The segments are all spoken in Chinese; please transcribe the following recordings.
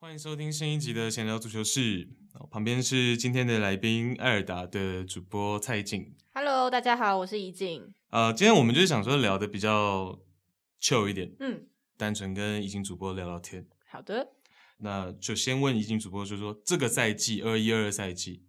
欢迎收听新一集的闲聊足球室，旁边是今天的来宾艾尔达的主播蔡静。Hello，大家好，我是怡静。呃，今天我们就是想说聊的比较 chill 一点，嗯，单纯跟怡静主播聊聊天。好的，那就先问怡静主播，就是说这个赛季二一二二赛季，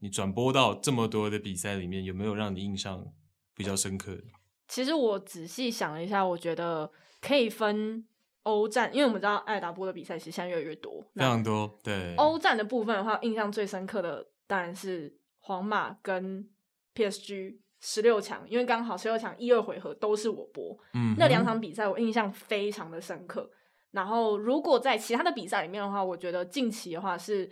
你转播到这么多的比赛里面，有没有让你印象比较深刻的？其实我仔细想了一下，我觉得可以分欧战，因为我们知道爱达波的比赛其实现在越来越多，非常多。对，欧战的部分的话，印象最深刻的当然是皇马跟 PSG 十六强，因为刚好十六强一二回合都是我播，嗯，那两场比赛我印象非常的深刻。然后，如果在其他的比赛里面的话，我觉得近期的话是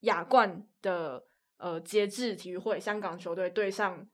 亚冠的呃节制体育会香港球队对上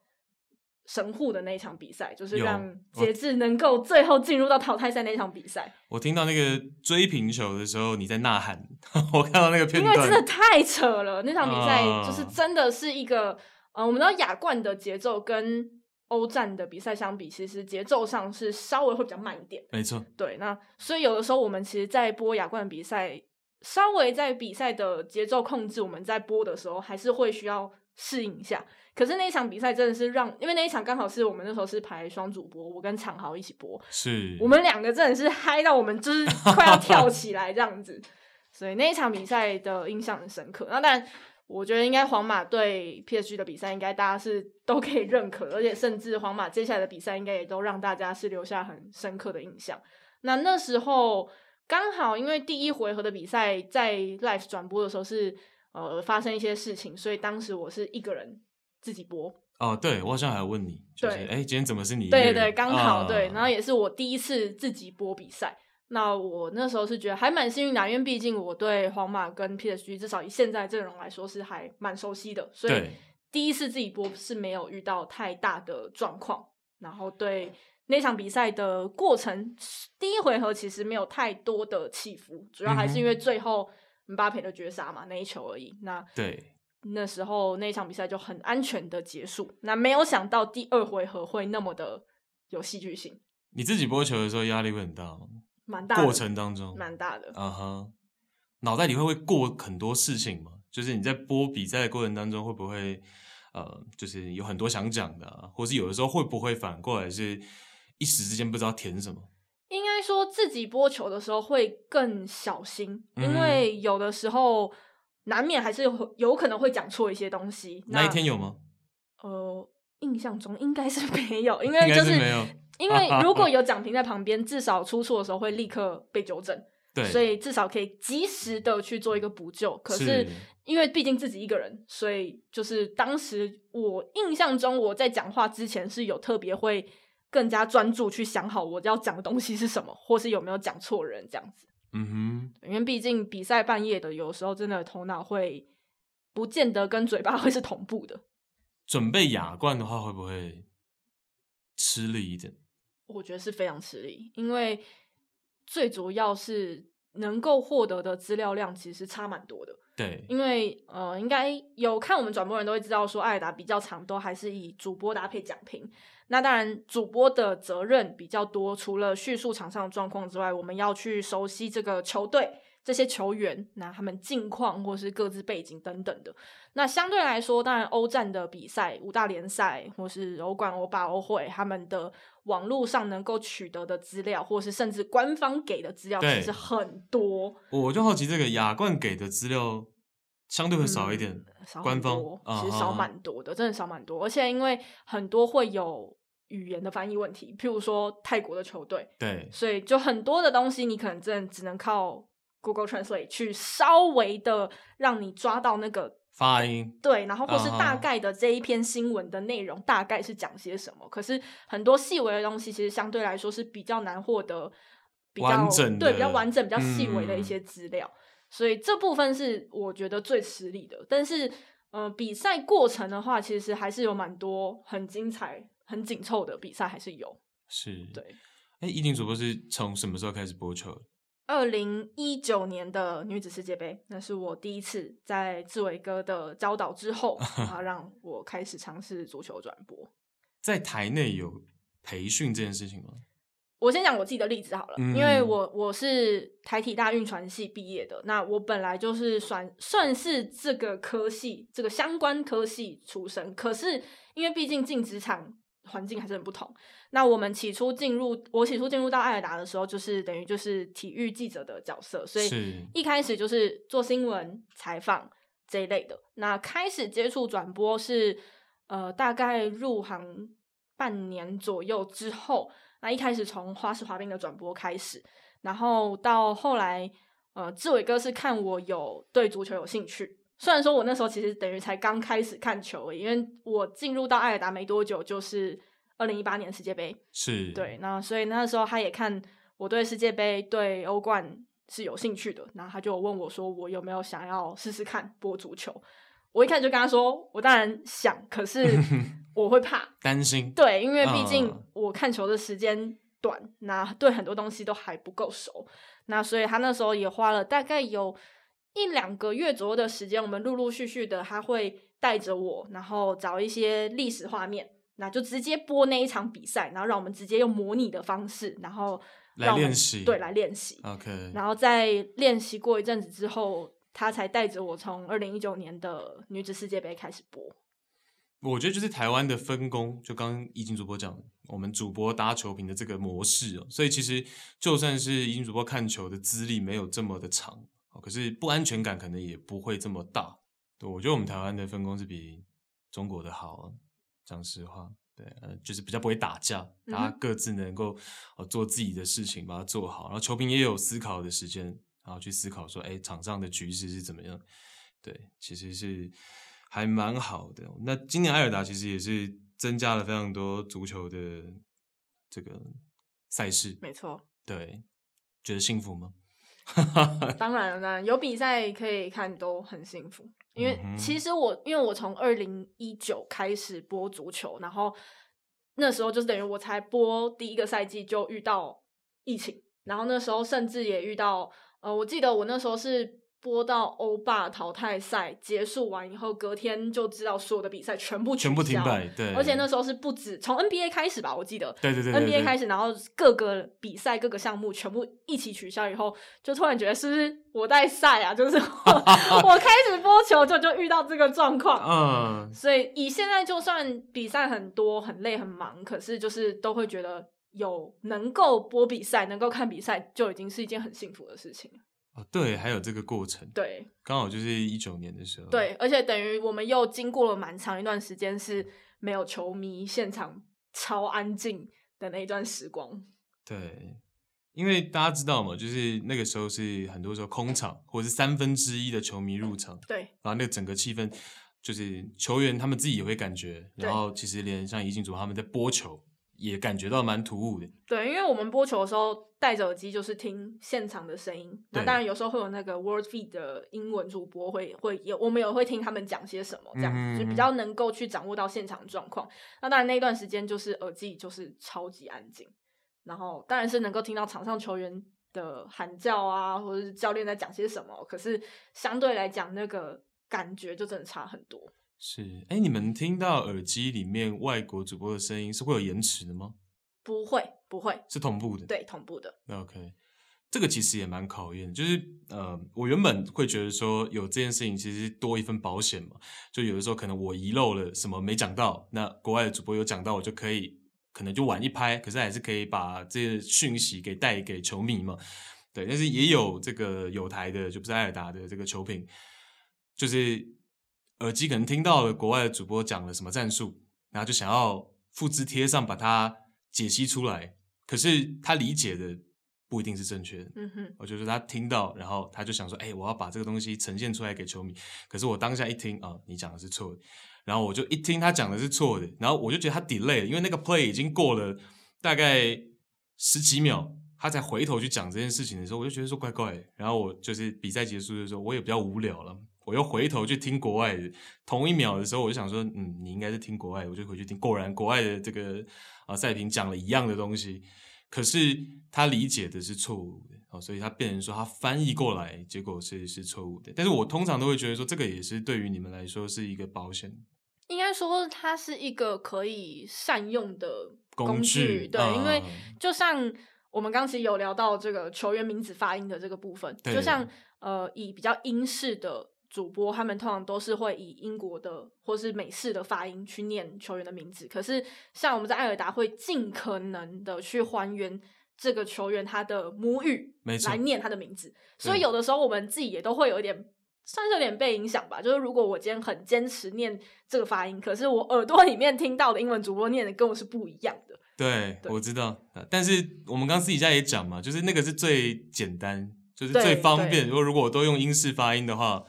神户的那一场比赛，就是让节制能够最后进入到淘汰赛那一场比赛。我听到那个追平球的时候你在呐喊，我看到那个片段，因为真的太扯了，那场比赛就是真的是一个呃，我们知道亚冠的节奏跟。欧战的比赛相比，其实节奏上是稍微会比较慢一点。没错，对，那所以有的时候我们其实，在播亚冠比赛，稍微在比赛的节奏控制，我们在播的时候还是会需要适应一下。可是那一场比赛真的是让，因为那一场刚好是我们那时候是排双主播，我跟昶豪一起播，是我们两个真的是嗨到我们就是快要跳起来这样子，所以那一场比赛的印象很深刻。那当然。我觉得应该皇马对 PSG 的比赛，应该大家是 都可以认可，而且甚至皇马接下来的比赛，应该也都让大家是留下很深刻的印象。那那时候刚好因为第一回合的比赛在 live 转播的时候是呃发生一些事情，所以当时我是一个人自己播。哦，对，我好像还要问你，就是哎，今天怎么是你？对对，刚好、哦、对，然后也是我第一次自己播比赛。那我那时候是觉得还蛮幸运的，因为毕竟我对皇马跟 PSG 至少以现在阵容来说是还蛮熟悉的，所以第一次自己播是没有遇到太大的状况。然后对那场比赛的过程，第一回合其实没有太多的起伏，主要还是因为最后姆巴佩的绝杀嘛，那一球而已。那对那时候那场比赛就很安全的结束。那没有想到第二回合会那么的有戏剧性。你自己播球的时候压力会很大吗？蛮大的，过程当中蛮大的，啊哈，脑袋里会不会过很多事情吗？就是你在播比赛的过程当中，会不会呃，就是有很多想讲的啊，或是有的时候会不会反过来是一时之间不知道填什么？应该说自己播球的时候会更小心，因为有的时候难免还是有有可能会讲错一些东西。那一天有吗？呃，印象中应该是没有，因为就是没有。因为 如果有讲评在旁边，至少出错的时候会立刻被纠正，对，所以至少可以及时的去做一个补救。可是因为毕竟自己一个人，所以就是当时我印象中我在讲话之前是有特别会更加专注去想好我要讲的东西是什么，或是有没有讲错人这样子。嗯哼，因为毕竟比赛半夜的，有时候真的头脑会不见得跟嘴巴会是同步的。准备亚冠的话，会不会吃力一点？我觉得是非常吃力，因为最主要是能够获得的资料量其实差蛮多的。对，因为呃，应该有看我们转播人都会知道，说艾尔达比较长，都还是以主播搭配讲评。那当然，主播的责任比较多，除了叙述场上的状况之外，我们要去熟悉这个球队。这些球员，那他们近况或是各自背景等等的，那相对来说，当然欧战的比赛、五大联赛或是欧冠、欧霸、欧会，他们的网络上能够取得的资料，或是甚至官方给的资料，其实很多。我就好奇，这个亚冠给的资料相对会少一点，嗯、少官方其实少蛮多的，真的少蛮多。而且因为很多会有语言的翻译问题，譬如说泰国的球队，对，所以就很多的东西，你可能真的只能靠。Google Translate 去稍微的让你抓到那个发音，对，然后或是大概的这一篇新闻的内容大概是讲些什么。可是很多细微的东西，其实相对来说是比较难获得，比较完整，对，比较完整、比较细微的一些资料。嗯。所以这部分是我觉得最吃力的。但是，呃，比赛过程的话，其实还是有蛮多很精彩、很紧凑的比赛，还是有。是，对。哎，一定主播是从什么时候开始播球？二零一九年的女子世界杯，那是我第一次在志伟哥的教导之后，然后让我开始尝试足球转播。在台内有培训这件事情吗？我先讲我自己的例子好了，嗯、因为我我是台体大运传系毕业的，那我本来就是算算是这个科系这个相关科系出身，可是因为毕竟进职场环境还是很不同。那我们起初进入，我起初进入到爱尔达的时候，就是等于就是体育记者的角色，所以一开始就是做新闻采访这一类的。那开始接触转播是呃大概入行半年左右之后。那一开始从花式滑冰的转播开始，然后到后来，呃，志伟哥是看我有对足球有兴趣。虽然说我那时候其实等于才刚开始看球而已，因为我进入到爱尔达没多久，就是二零一八年世界杯。是。对，那所以那时候他也看我对世界杯、对欧冠是有兴趣的，然后他就问我说，我有没有想要试试看播足球？我一开始就跟他说，我当然想，可是。我会怕，担心，对，因为毕竟我看球的时间短，嗯、那对很多东西都还不够熟，那所以他那时候也花了大概有一两个月左右的时间，我们陆陆续续的他会带着我，然后找一些历史画面，那就直接播那一场比赛，然后让我们直接用模拟的方式，然后来练习，对，来练习，OK，然后在练习过一阵子之后，他才带着我从二零一九年的女子世界杯开始播。我觉得就是台湾的分工，就刚刚怡景主播讲，我们主播搭球评的这个模式哦，所以其实就算是怡景主播看球的资历没有这么的长，可是不安全感可能也不会这么大。对，我觉得我们台湾的分工是比中国的好，讲实话，对，呃，就是比较不会打架，大家各自能够做自己的事情，把它做好，然后球评也有思考的时间，然后去思考说，哎，场上的局势是怎么样？对，其实是。还蛮好的。那今年埃尔达其实也是增加了非常多足球的这个赛事。没错。对，觉得幸福吗？当然了，当然有比赛可以看都很幸福。因为其实我，因为我从二零一九开始播足球，然后那时候就是等于我才播第一个赛季就遇到疫情，然后那时候甚至也遇到，呃，我记得我那时候是。播到欧霸淘汰赛结束完以后，隔天就知道所有的比赛全部全部停摆，对。而且那时候是不止从 NBA 开始吧，我记得，对对对，对，NBA 开始，然后各个比赛各个项目全部一起取消以后，就突然觉得是不是我在赛啊？就是我，我开始播球就就遇到这个状况，嗯。所以以现在就算比赛很多很累很忙，可是就是都会觉得有能够播比赛，能够看比赛，就已经是一件很幸福的事情。哦，对，还有这个过程，对，刚好就是一九年的时候，对，而且等于我们又经过了蛮长一段时间是没有球迷，现场超安静的那一段时光。对，因为大家知道嘛，就是那个时候是很多时候空场，或者是三分之一的球迷入场，对，然后那个整个气氛就是球员他们自己也会感觉，然后其实连像怡静组他们在播球。也感觉到蛮突兀的。对，因为我们播球的时候戴着耳机，就是听现场的声音。那当然有时候会有那个 World Feed 的英文主播会会有，我们也会听他们讲些什么，这样就比较能够去掌握到现场状况。那当然那一段时间就是耳机就是超级安静，然后当然是能够听到场上球员的喊叫啊，或者是教练在讲些什么。可是相对来讲，那个感觉就真的差很多。是，哎，你们听到耳机里面外国主播的声音是会有延迟的吗？不会，不会，是同步的。对，同步的。OK，这个其实也蛮考验，就是呃，我原本会觉得说有这件事情其实多一份保险嘛，就有的时候可能我遗漏了什么没讲到，那国外的主播有讲到，我就可以可能就晚一拍，可是还是可以把这些讯息给带给球迷嘛。对，但是也有这个有台的，就不是艾尔达的这个球评，就是。耳机可能听到了国外的主播讲了什么战术，然后就想要复制贴上，把它解析出来。可是他理解的不一定是正确的。嗯哼，我就是他听到，然后他就想说：“哎、欸，我要把这个东西呈现出来给球迷。”可是我当下一听啊、哦，你讲的是错的。然后我就一听他讲的是错的，然后我就觉得他 delay 了，因为那个 play 已经过了大概十几秒，他才回头去讲这件事情的时候，我就觉得说怪怪的。然后我就是比赛结束的时候，我也比较无聊了。我又回头去听国外的，同一秒的时候，我就想说，嗯，你应该是听国外，我就回去听。果然，国外的这个啊赛评讲了一样的东西，可是他理解的是错误的哦，所以他变成说他翻译过来，结果是是错误的。但是我通常都会觉得说，这个也是对于你们来说是一个保险。应该说，它是一个可以善用的工具。工具对，嗯、因为就像我们刚其实有聊到这个球员名字发音的这个部分，就像呃，以比较英式的主播，他们通常都是会以英国的或是美式的发音去念球员的名字。可是像我们在艾尔达会尽可能的去还原。这个球员他的母语来念他的名字，所以有的时候我们自己也都会有一点，算是有点被影响吧。就是如果我今天很坚持念这个发音，可是我耳朵里面听到的英文主播念的跟我是不一样的。对，对我知道。但是我们刚私底下也讲嘛，就是那个是最简单，就是最方便。如果如果我都用英式发音的话，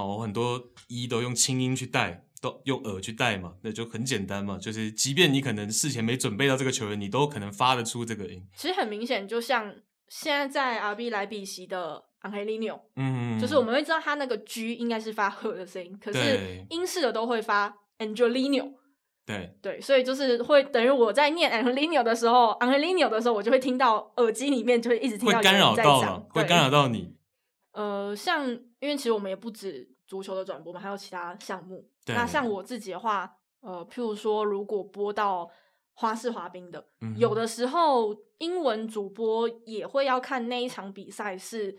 哦，我很多一都用轻音去带。都用耳去带嘛，那就很简单嘛。就是即便你可能事前没准备到这个球员，你都可能发得出这个音。其实很明显，就像现在在 RB 莱比锡的 Angelino，嗯，就是我们会知道他那个 G 应该是发赫的声音，可是英式的都会发 Angelino。对对，所以就是会等于我在念 Angelino 的时候，Angelino 的时候，我就会听到耳机里面就会一直听到会干扰到了，会干扰到你。呃，像因为其实我们也不止足球的转播嘛，还有其他项目。那像我自己的话，呃，譬如说，如果播到花式滑冰的，嗯、有的时候英文主播也会要看那一场比赛是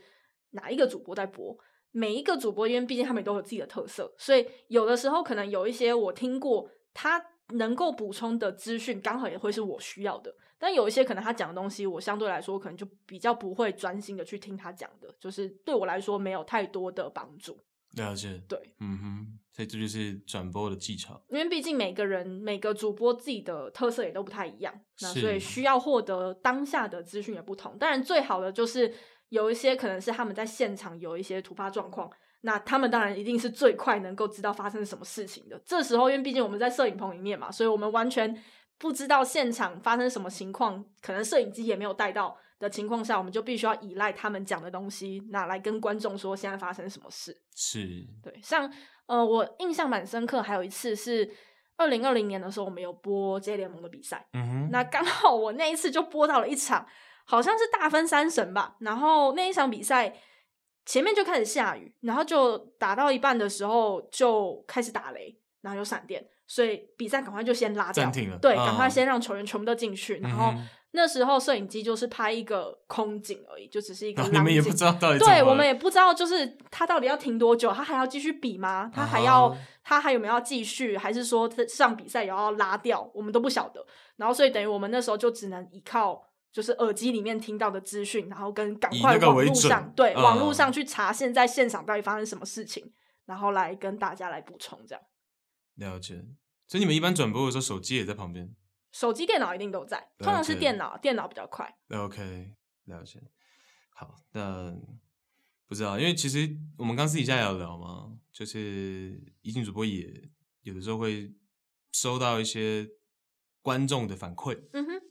哪一个主播在播。每一个主播，因为毕竟他们都有自己的特色，所以有的时候可能有一些我听过他能够补充的资讯，刚好也会是我需要的。但有一些可能他讲的东西，我相对来说可能就比较不会专心的去听他讲的，就是对我来说没有太多的帮助。了解，对，嗯哼，所以这就是转播的技巧。因为毕竟每个人每个主播自己的特色也都不太一样，那所以需要获得当下的资讯也不同。当然，最好的就是有一些可能是他们在现场有一些突发状况，那他们当然一定是最快能够知道发生什么事情的。这时候，因为毕竟我们在摄影棚里面嘛，所以我们完全不知道现场发生什么情况，可能摄影机也没有带到。的情况下，我们就必须要依赖他们讲的东西，那来跟观众说现在发生什么事。是，对，像呃，我印象蛮深刻，还有一次是二零二零年的时候，我们有播 J 联盟的比赛。嗯哼，那刚好我那一次就播到了一场，好像是大分三神吧。然后那一场比赛前面就开始下雨，然后就打到一半的时候就开始打雷，然后有闪电，所以比赛赶快就先拉掉，暂停了。对，赶快先让球员全部都进去，嗯、然后。那时候摄影机就是拍一个空景而已，就只是一个。你们也不知道到底。对，我们也不知道，就是他到底要停多久，他还要继续比吗？他还要，uh. 他还有没有要继续，还是说他上比赛也要拉掉？我们都不晓得。然后，所以等于我们那时候就只能依靠，就是耳机里面听到的资讯，然后跟赶快网络上，对，uh. 网络上去查现在现场到底发生什么事情，然后来跟大家来补充这样。了解。所以你们一般转播的时候，手机也在旁边。手机、电脑一定都在，通常是电脑，电脑比较快。OK，了解。好，那不知道，因为其实我们刚私底下有聊嘛，就是一进主播也有的时候会收到一些观众的反馈。嗯哼，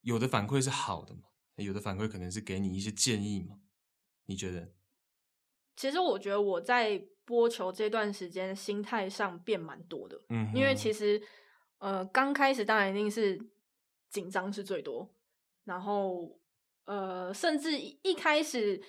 有的反馈是好的嘛，有的反馈可能是给你一些建议嘛。你觉得？其实我觉得我在播球这段时间心态上变蛮多的。嗯，因为其实。呃，刚开始当然一定是紧张是最多，然后呃，甚至一开始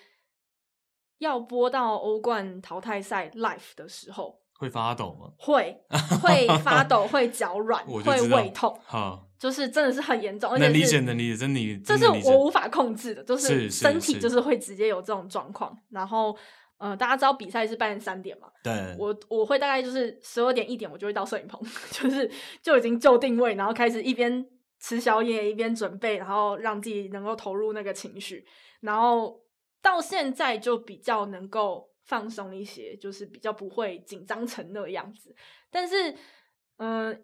要播到欧冠淘汰赛 live 的时候，会发抖吗？会，会发抖，会脚 软，会胃痛，好，就是真的是很严重，而且能理解，能理解，真的，这是我无法控制的，就是身体就是会直接有这种状况，然后。呃，大家知道比赛是半夜三点嘛？对，我我会大概就是十二点一点，我就会到摄影棚，就是就已经就定位，然后开始一边吃宵夜一边准备，然后让自己能够投入那个情绪，然后到现在就比较能够放松一些，就是比较不会紧张成那个样子。但是，嗯、呃，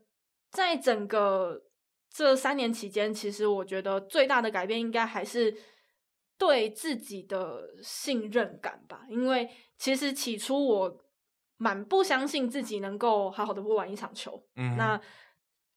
在整个这三年期间，其实我觉得最大的改变应该还是。对自己的信任感吧，因为其实起初我蛮不相信自己能够好好的播完一场球。嗯，那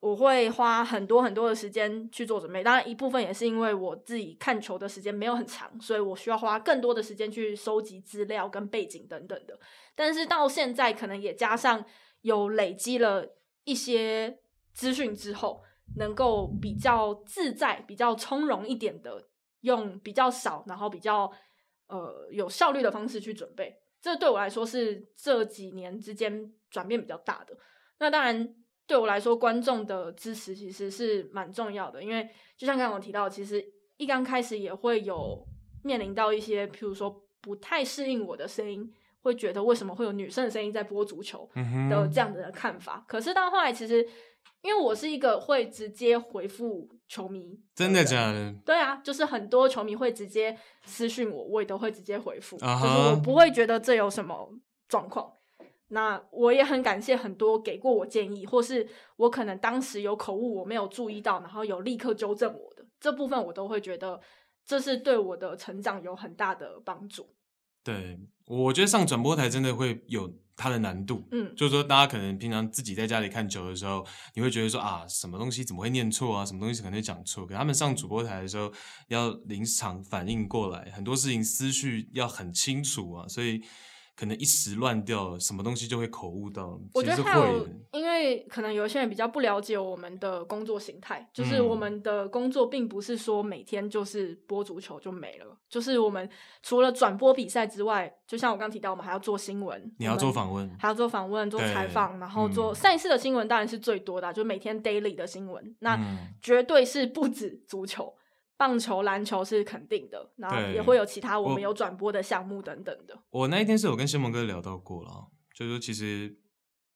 我会花很多很多的时间去做准备，当然一部分也是因为我自己看球的时间没有很长，所以我需要花更多的时间去收集资料跟背景等等的。但是到现在，可能也加上有累积了一些资讯之后，能够比较自在、比较从容一点的。用比较少，然后比较呃有效率的方式去准备。这对我来说是这几年之间转变比较大的。那当然，对我来说，观众的支持其实是蛮重要的，因为就像刚刚我提到，其实一刚开始也会有面临到一些，譬如说不太适应我的声音，会觉得为什么会有女生的声音在播足球的这样的看法。嗯、可是到后来，其实因为我是一个会直接回复球迷，真的假的？对啊，就是很多球迷会直接私讯我，我也都会直接回复，uh -huh. 就是我不会觉得这有什么状况。那我也很感谢很多给过我建议，或是我可能当时有口误我没有注意到，然后有立刻纠正我的这部分，我都会觉得这是对我的成长有很大的帮助。对，我觉得上转播台真的会有它的难度，嗯，就是说大家可能平常自己在家里看球的时候，你会觉得说啊，什么东西怎么会念错啊，什么东西可能会讲错，可他们上主播台的时候要临场反应过来，很多事情思绪要很清楚啊，所以。可能一时乱掉，什么东西就会口误到。我觉得还有，因为可能有些人比较不了解我们的工作形态，就是我们的工作并不是说每天就是播足球就没了，就是我们除了转播比赛之外，就像我刚提到，我们还要做新闻，你要做访问，还要做访问、做采访，然后做赛事的新闻，当然是最多的，就每天 daily 的新闻，那绝对是不止足球。棒球、篮球是肯定的，然后也会有其他我们有转播的项目等等的。我，我那一天是有跟先蒙哥聊到过了，就是说其实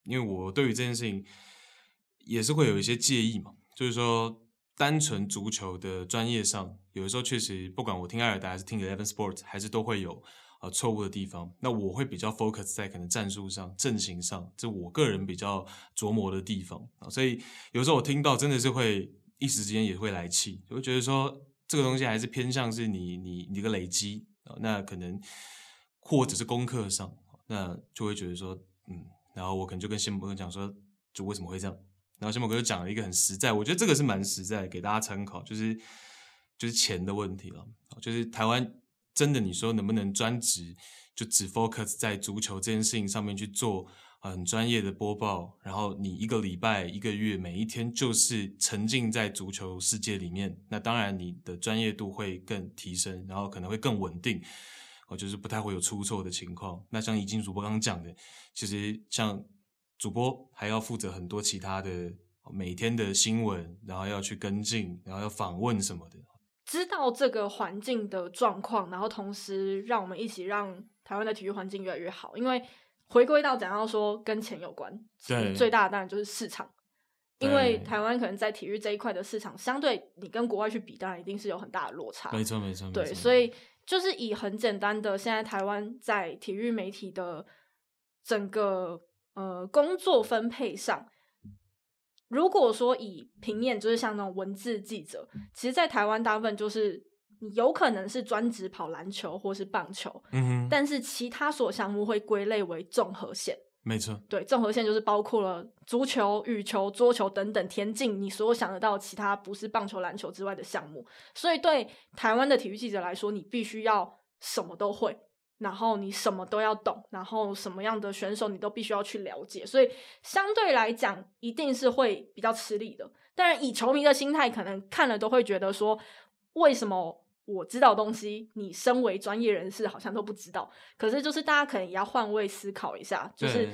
因为我对于这件事情也是会有一些介意嘛，就是说单纯足球的专业上，有的时候确实不管我听艾尔达还是听 Eleven Sports，还是都会有呃错误的地方。那我会比较 focus 在可能战术上、阵型上，这我个人比较琢磨的地方啊。所以有时候我听到真的是会一时之间也会来气，就会觉得说。这个东西还是偏向是你你你的累积，那可能或者是功课上，那就会觉得说，嗯，然后我可能就跟谢某哥讲说，就为什么会这样？然后谢某哥就讲了一个很实在，我觉得这个是蛮实在，给大家参考，就是就是钱的问题了，就是台湾真的你说能不能专职就只 focus 在足球这件事情上面去做？很专业的播报，然后你一个礼拜、一个月、每一天就是沉浸在足球世界里面，那当然你的专业度会更提升，然后可能会更稳定，哦，就是不太会有出错的情况。那像已经主播刚刚讲的，其实像主播还要负责很多其他的每天的新闻，然后要去跟进，然后要访问什么的。知道这个环境的状况，然后同时让我们一起让台湾的体育环境越来越好，因为。回归到讲到说跟钱有关，最大的当然就是市场，因为台湾可能在体育这一块的市场，相对你跟国外去比，当然一定是有很大的落差。没错，没错。对，所以就是以很简单的，现在台湾在体育媒体的整个呃工作分配上，如果说以平面，就是像那种文字记者，其实，在台湾大部分就是。你有可能是专职跑篮球或是棒球，嗯哼，但是其他所有项目会归类为综合线，没错，对，综合线就是包括了足球、羽球、桌球等等田径，你所有想得到其他不是棒球、篮球之外的项目。所以对台湾的体育记者来说，你必须要什么都会，然后你什么都要懂，然后什么样的选手你都必须要去了解，所以相对来讲一定是会比较吃力的。当然，以球迷的心态，可能看了都会觉得说，为什么？我知道东西，你身为专业人士好像都不知道。可是，就是大家可能也要换位思考一下，就是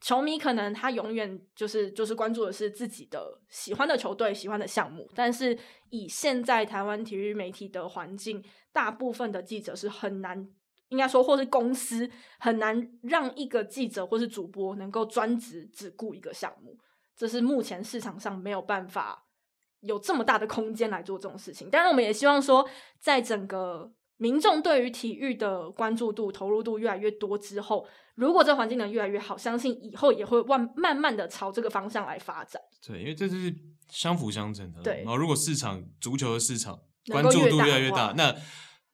球迷可能他永远就是就是关注的是自己的喜欢的球队、喜欢的项目。但是，以现在台湾体育媒体的环境，大部分的记者是很难，应该说或是公司很难让一个记者或是主播能够专职只顾一个项目。这是目前市场上没有办法。有这么大的空间来做这种事情，当然我们也希望说，在整个民众对于体育的关注度、投入度越来越多之后，如果这环境能越来越好，相信以后也会慢慢慢的朝这个方向来发展。对，因为这是相辅相成的。对，然后如果市场足球的市场关注度越来越大，那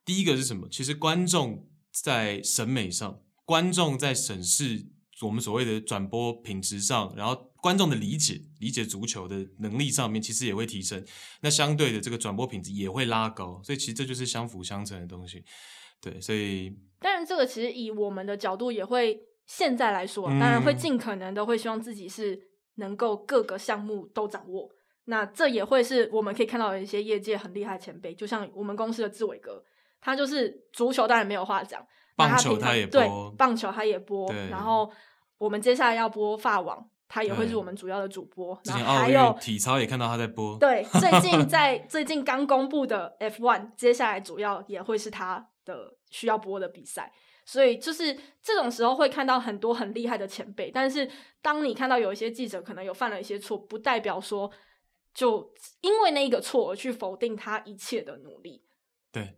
第一个是什么？其实观众在审美上，观众在审视我们所谓的转播品质上，然后。观众的理解、理解足球的能力上面，其实也会提升。那相对的，这个转播品质也会拉高。所以，其实这就是相辅相成的东西。对，所以当然，这个其实以我们的角度也会现在来说，当然会尽可能的会希望自己是能够各个项目都掌握。那这也会是我们可以看到的一些业界很厉害前辈，就像我们公司的志伟哥，他就是足球当然没有话讲，棒球他也播，对，棒球他也播，然后我们接下来要播法网，他也会是我们主要的主播。然后还有体操也看到他在播，对，最近在最近刚公布的 F1，接下来主要也会是他的需要播的比赛。所以就是这种时候会看到很多很厉害的前辈，但是当你看到有一些记者可能有犯了一些错，不代表说就因为那一个错而去否定他一切的努力。对，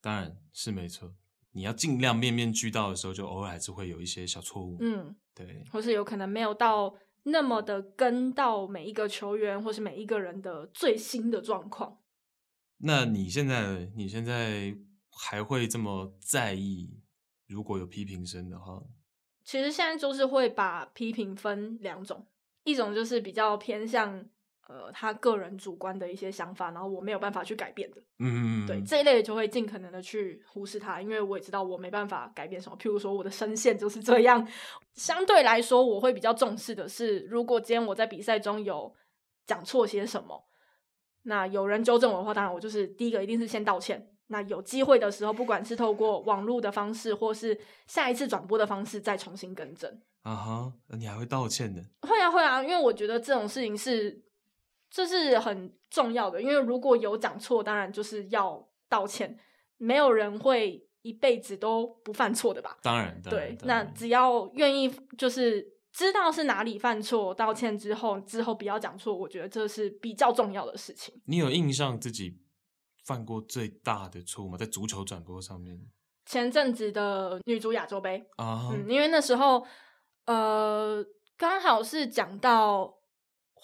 当然是没错。你要尽量面面俱到的时候，就偶尔还是会有一些小错误。嗯，对，或是有可能没有到那么的跟到每一个球员或是每一个人的最新的状况。那你现在你现在还会这么在意？如果有批评声的话，其实现在就是会把批评分两种，一种就是比较偏向呃他个人主观的一些想法，然后我没有办法去改变的，嗯，对这一类就会尽可能的去忽视他，因为我也知道我没办法改变什么。譬如说我的声线就是这样，相对来说我会比较重视的是，如果今天我在比赛中有讲错些什么，那有人纠正我的话，当然我就是第一个一定是先道歉。那有机会的时候，不管是透过网络的方式，或是下一次转播的方式，再重新更正。啊哈，你还会道歉的？会啊，会啊，因为我觉得这种事情是，这是很重要的。因为如果有讲错，当然就是要道歉。没有人会一辈子都不犯错的吧？当然，当然对。那只要愿意，就是知道是哪里犯错，道歉之后，之后不要讲错，我觉得这是比较重要的事情。你有印象自己犯过最大的错误吗？在足球转播上面，前阵子的女足亚洲杯啊，嗯，因为那时候呃刚好是讲到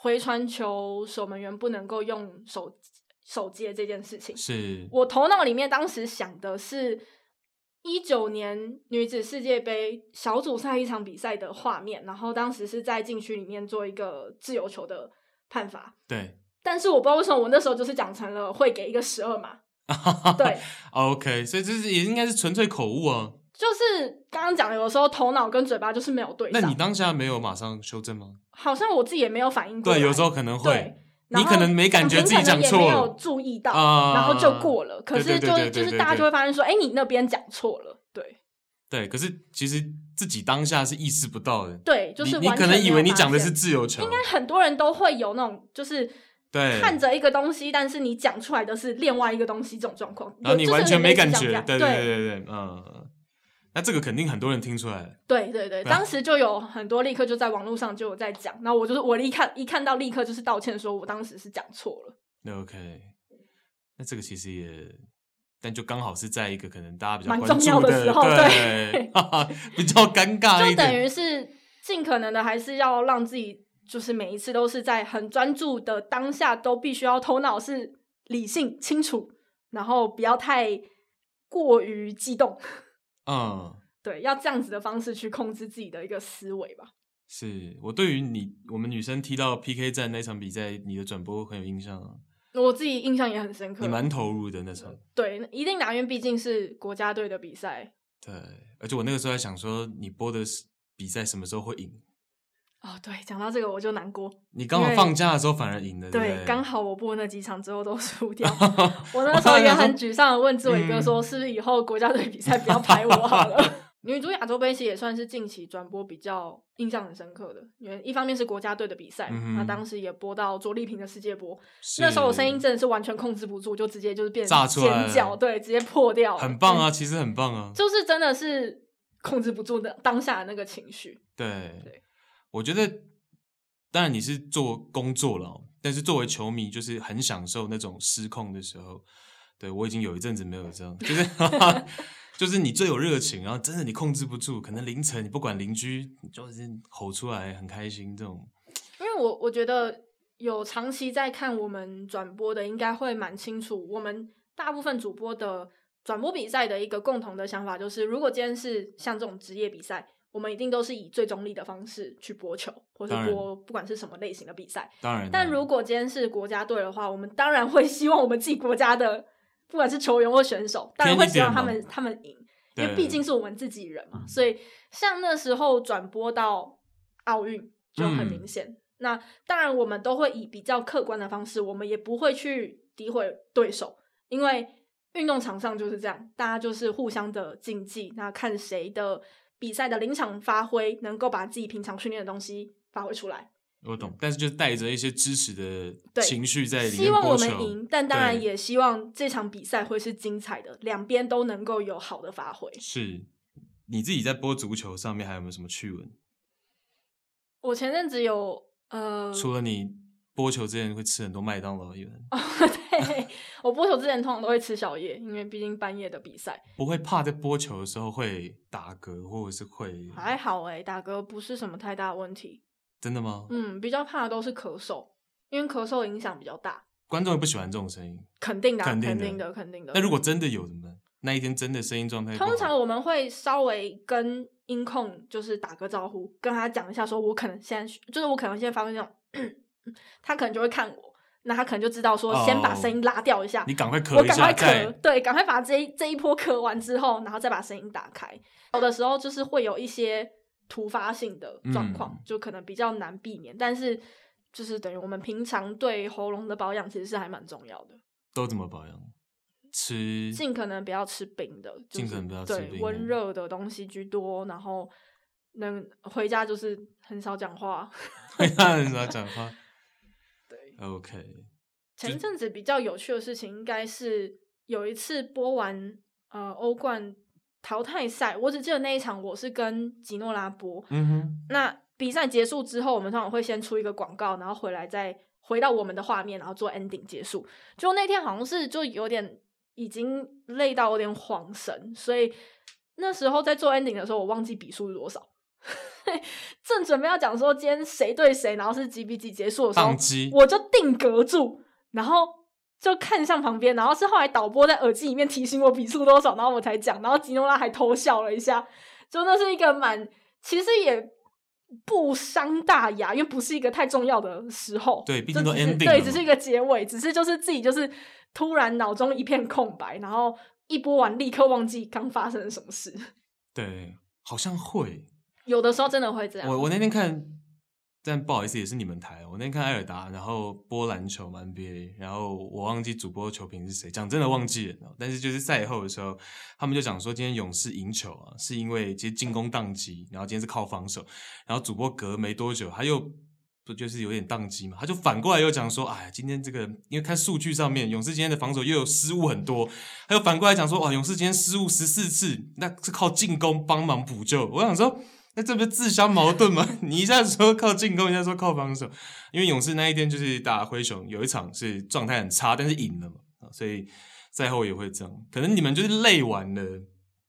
回传球守门员不能够用手手接这件事情，是。我头脑里面当时想的是一九年女子世界杯小组赛一场比赛的画面，然后当时是在禁区里面做一个自由球的判罚，对。但是我不知道为什么我那时候就是讲成了会给一个十二码，对，OK，所以这是也应该是纯粹口误啊。就是刚刚讲的，有时候头脑跟嘴巴就是没有对上。那你当下没有马上修正吗？好像我自己也没有反应过来。对，有时候可能会，你可能没感觉自己讲错了，没有注意到，啊、然后就过了。可是就就是大家就会发现说，哎、欸，你那边讲错了，对。对，可是其实自己当下是意识不到的。对，就是你，你可能以为你讲的是自由球，应该很多人都会有那种就是。对，看着一个东西，但是你讲出来的是另外一个东西，这种状况，然后你完全没感觉，对对对，对嗯，那这个肯定很多人听出来了，对对对，当时就有很多立刻就在网络上就有在讲，然后我就是我一看一看到立刻就是道歉，说我当时是讲错了。那 OK，那这个其实也，但就刚好是在一个可能大家比较蛮重要的时候，对，对 比较尴尬就等于是尽可能的还是要让自己。就是每一次都是在很专注的当下，都必须要头脑是理性清楚，然后不要太过于激动。嗯，对，要这样子的方式去控制自己的一个思维吧。是我对于你我们女生踢到 PK 战那场比赛，你的转播很有印象啊。我自己印象也很深刻，你蛮投入的那场。对，一定打，因为毕竟是国家队的比赛。对，而且我那个时候还想说，你播的比赛什么时候会赢？哦，对，讲到这个我就难过。你刚好放假的时候反而赢了，对，刚好我播那几场之后都输掉。我那时候也很沮丧的问志伟哥说：“是不是以后国家队比赛不要排我好了？” 女足亚洲杯其实也算是近期转播比较印象很深刻的，因为一方面是国家队的比赛，嗯、那当时也播到卓丽萍的世界波，那时候我声音真的是完全控制不住，就直接就是变成尖叫，对，直接破掉，很棒啊，其实很棒啊，就是真的是控制不住的当下的那个情绪，对对。我觉得，当然你是做工作了，但是作为球迷，就是很享受那种失控的时候。对，我已经有一阵子没有这样，就是 就是你最有热情，然后真的你控制不住，可能凌晨你不管邻居，你就是吼出来很开心这种。因为我我觉得有长期在看我们转播的，应该会蛮清楚，我们大部分主播的转播比赛的一个共同的想法，就是如果今天是像这种职业比赛。我们一定都是以最中立的方式去播球，或是播不管是什么类型的比赛。当然，但如果今天是国家队的话，我们当然会希望我们自己国家的，不管是球员或选手，当然会希望他们他们赢，因为毕竟是我们自己人嘛。所以像那时候转播到奥运就很明显，那当然，我们都会以比较客观的方式，我们也不会去诋毁对手，因为运动场上就是这样，大家就是互相的竞技，那看谁的比赛的临场发挥能够把自己平常训练的东西发挥出来。我懂，但是就带着一些支持的情绪在里面，希望我们赢，但当然也希望这场比赛会是精彩的，两边都能够有好的发挥。是，你自己在播足球上面还有没有什么趣闻？我前阵子有呃，除了你播球之前会吃很多麦当劳以外，我播球之前通常都会吃宵夜，因为毕竟半夜的比赛，不会怕在播球的时候会打嗝，或者是会还好哎，打嗝不是什么太大的问题。真的吗？嗯，比较怕的都是咳嗽，因为咳嗽影响比较大。观众也不喜欢这种声音，肯定的，肯定的，肯定的，肯定的。那如果真的有怎么办？那一天真的声音状态，通常我们会稍微跟音控就是打个招呼，跟他讲一下，说我可能现在就是我可能现在发生这种，他可能就会看我，那他可能就知道说先把声音拉掉一下，哦、你赶快咳一下，我赶快咳，对，赶快把这一这一波咳完之后，然后再把声音打开。有的时候就是会有一些。突发性的状况、嗯、就可能比较难避免，但是就是等于我们平常对喉咙的保养其实是还蛮重要的。都怎么保养？吃尽可能不要吃冰的，尽、就是、可能不要吃温热的东西居多。然后能回家就是很少讲话，回家很少讲话。对，OK。前一阵子比较有趣的事情，应该是有一次播完呃欧冠。淘汰赛，我只记得那一场我是跟吉诺拉播。嗯哼。那比赛结束之后，我们通常会先出一个广告，然后回来再回到我们的画面，然后做 ending 结束。就那天好像是就有点已经累到有点恍神，所以那时候在做 ending 的时候，我忘记比数是多少。正准备要讲说今天谁对谁，然后是几比几结束的时候，我就定格住，然后。就看向旁边，然后是后来导播在耳机里面提醒我比数多少，然后我才讲，然后吉诺拉还偷笑了一下，就那是一个蛮，其实也不伤大雅，因为不是一个太重要的时候，对，毕竟都 ending 对，只是一个结尾，只是就是自己就是突然脑中一片空白，然后一播完立刻忘记刚发生了什么事，对，好像会有的时候真的会这样，我我那天看。但不好意思，也是你们台。我那天看艾尔达，然后播篮球 NBA，然后我忘记主播球评是谁，讲真的忘记了。但是就是赛后的时候，他们就讲说，今天勇士赢球啊，是因为其实进攻宕机，然后今天是靠防守。然后主播隔没多久，他又不就是有点宕机嘛，他就反过来又讲说，哎，今天这个因为看数据上面，勇士今天的防守又有失误很多，他又反过来讲说，哇，勇士今天失误十四次，那是靠进攻帮忙补救。我想说。那这不是自相矛盾吗？你一下子说靠进攻，一下说靠防守，因为勇士那一天就是打灰熊，有一场是状态很差，但是赢了嘛，所以赛后也会这样。可能你们就是累完了，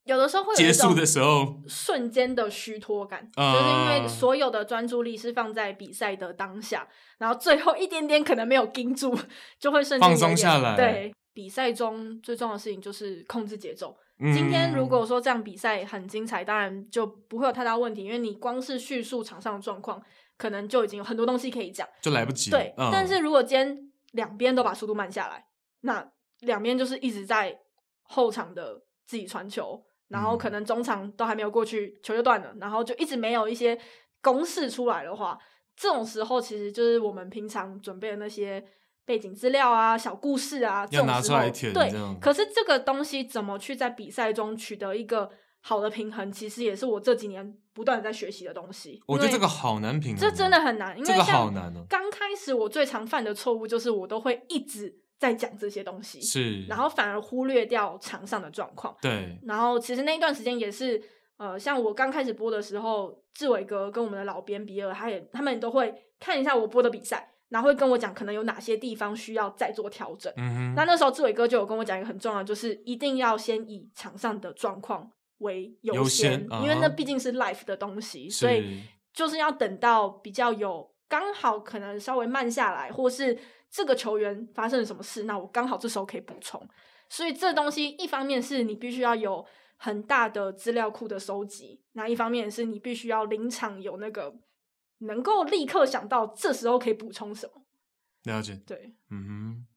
有的时候会结束的时候瞬间的虚脱感，就是因为所有的专注力是放在比赛的当下，然后最后一点点可能没有盯住，就会瞬间放松下来。对，比赛中最重要的事情就是控制节奏。今天如果说这样比赛很精彩，当然就不会有太大问题，因为你光是叙述场上的状况，可能就已经有很多东西可以讲，就来不及。对，嗯、但是如果今天两边都把速度慢下来，那两边就是一直在后场的自己传球，然后可能中场都还没有过去，球就断了，然后就一直没有一些攻势出来的话，这种时候其实就是我们平常准备的那些。背景资料啊，小故事啊，要拿出来填。对，可是这个东西怎么去在比赛中取得一个好的平衡，其实也是我这几年不断在学习的东西。我觉得这个好难平衡，这真的很难，因为这个好难哦。刚开始我最常犯的错误就是我都会一直在讲这些东西，是，然后反而忽略掉场上的状况。对，然后其实那一段时间也是，呃，像我刚开始播的时候，志伟哥跟我们的老编比尔，他也他们都会看一下我播的比赛。然后会跟我讲，可能有哪些地方需要再做调整。那那时候志伟哥就有跟我讲一个很重要，就是一定要先以场上的状况为优先，优先，因为那毕竟是 life 的东西，所以就是要等到比较有刚好可能稍微慢下来，或是这个球员发生了什么事，那我刚好这时候可以补充。所以这东西一方面是你必须要有很大的资料库的收集，那一方面是你必须要临场有那个。能够立刻想到这时候可以补充什么？了解。对，嗯哼，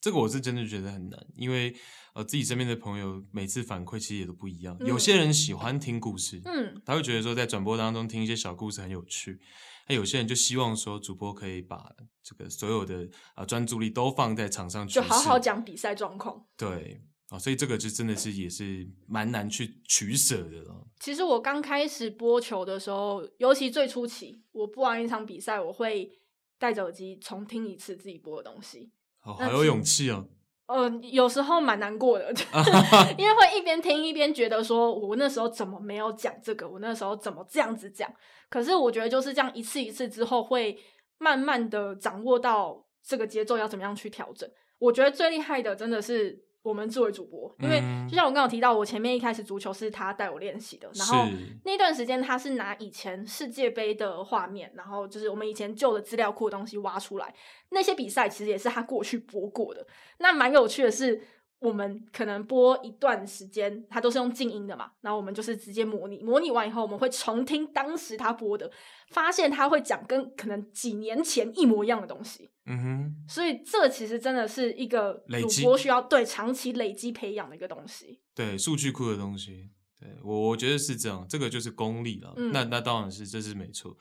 这个我是真的觉得很难，因为呃，自己身边的朋友每次反馈其实也都不一样。嗯、有些人喜欢听故事，嗯，他会觉得说在转播当中听一些小故事很有趣。那有些人就希望说主播可以把这个所有的啊专注力都放在场上去，就好好讲比赛状况。对啊，所以这个就真的是也是蛮难去取舍的了。其实我刚开始播球的时候，尤其最初期，我播完一场比赛，我会戴着耳机重听一次自己播的东西。哦，好有勇气哦。呃，有时候蛮难过的，因为会一边听一边觉得说，我那时候怎么没有讲这个？我那时候怎么这样子讲？可是我觉得就是这样一次一次之后，会慢慢的掌握到这个节奏要怎么样去调整。我觉得最厉害的真的是。我们作为主播，因为就像我刚刚提到，我前面一开始足球是他带我练习的，然后那段时间他是拿以前世界杯的画面，然后就是我们以前旧的资料库的东西挖出来，那些比赛其实也是他过去播过的。那蛮有趣的是，我们可能播一段时间，它都是用静音的嘛，然后我们就是直接模拟，模拟完以后，我们会重听当时他播的，发现他会讲跟可能几年前一模一样的东西。嗯哼，所以这其实真的是一个主播需要对长期累积培养的一个东西，对数据库的东西，对我我觉得是这样，这个就是功力了。嗯、那那当然是这是没错，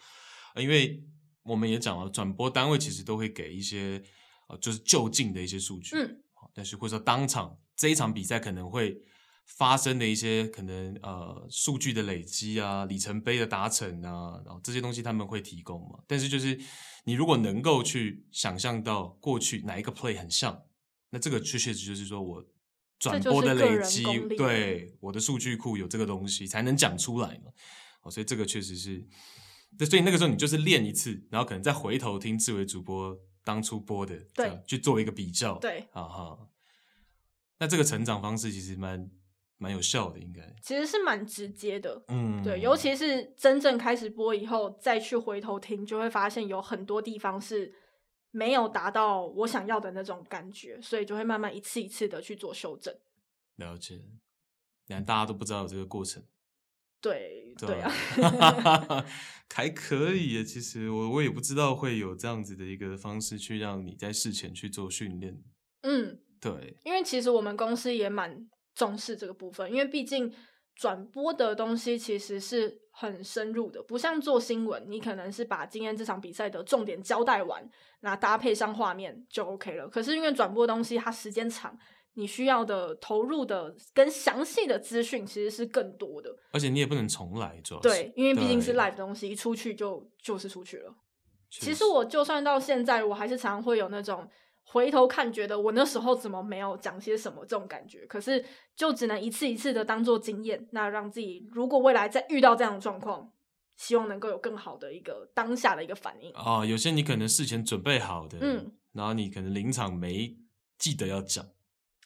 因为我们也讲了，转播单位其实都会给一些呃就是就近的一些数据，嗯，但是或者说当场这一场比赛可能会发生的一些可能呃数据的累积啊，里程碑的达成啊，然后这些东西他们会提供嘛，但是就是。你如果能够去想象到过去哪一个 play 很像，那这个确确实就是说我转播的累积，对我的数据库有这个东西才能讲出来嘛。哦，所以这个确实是，所以那个时候你就是练一次，然后可能再回头听志伟主播当初播的，对，去做一个比较，对，啊哈。那这个成长方式其实蛮。蛮有效的，应该其实是蛮直接的，嗯，对，尤其是真正开始播以后，再去回头听，就会发现有很多地方是没有达到我想要的那种感觉，所以就会慢慢一次一次的去做修正。了解，连大家都不知道有这个过程，对对啊，还可以耶。其实我我也不知道会有这样子的一个方式去让你在事前去做训练。嗯，对，因为其实我们公司也蛮。重视这个部分，因为毕竟转播的东西其实是很深入的，不像做新闻，你可能是把今天这场比赛的重点交代完，那搭配上画面就 OK 了。可是因为转播的东西它时间长，你需要的投入的跟详细的资讯其实是更多的，而且你也不能重来，主要对，因为毕竟是 live 的东西，一出去就就是出去了。其实我就算到现在，我还是常常会有那种。回头看，觉得我那时候怎么没有讲些什么这种感觉，可是就只能一次一次的当做经验，那让自己如果未来再遇到这样的状况，希望能够有更好的一个当下的一个反应。哦，有些你可能事前准备好的，嗯，然后你可能临场没记得要讲，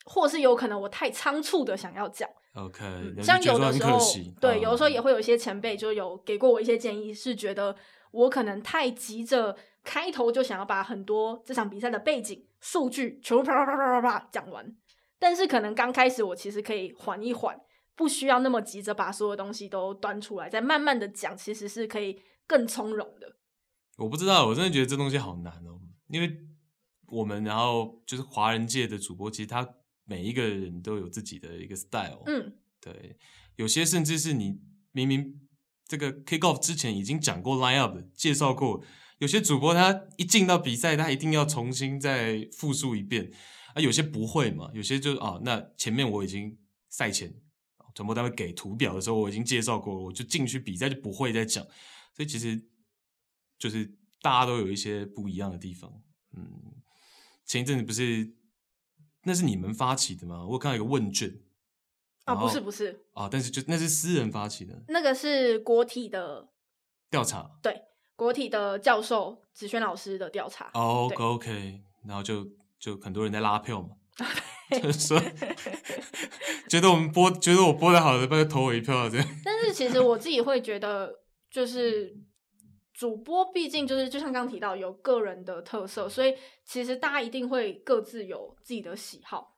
或是有可能我太仓促的想要讲。OK，像有的时候，对，哦，有的时候也会有一些前辈就有给过我一些建议，是觉得我可能太急着。开头就想要把很多这场比赛的背景、数据全部啪啪啪啪啪啪讲完，但是可能刚开始我其实可以缓一缓，不需要那么急着把所有东西都端出来，再慢慢的讲，其实是可以更从容的。我不知道，我真的觉得这东西好难哦，因为我们然后就是华人界的主播，其实他每一个人都有自己的一个 style，嗯，对，有些甚至是你明明这个 kick off 之前已经讲过 line up 介绍过。有些主播他一进到比赛，他一定要重新再复述一遍啊。有些不会嘛，有些就啊，那前面我已经赛前转播单位给图表的时候，我已经介绍过了，我就进去比赛就不会再讲。所以其实就是大家都有一些不一样的地方。嗯，前一阵子不是那是你们发起的吗？我有看到一个问卷啊，不是不是啊，但是就那是私人发起的，那个是国体的调查，对。国体的教授子轩老师的调查，OK OK，然后就就很多人在拉票嘛，就是说觉得我们播，觉得我播的好的，不要投我一票这样。但是其实我自己会觉得，就是主播毕竟就是就像刚刚提到有个人的特色，所以其实大家一定会各自有自己的喜好。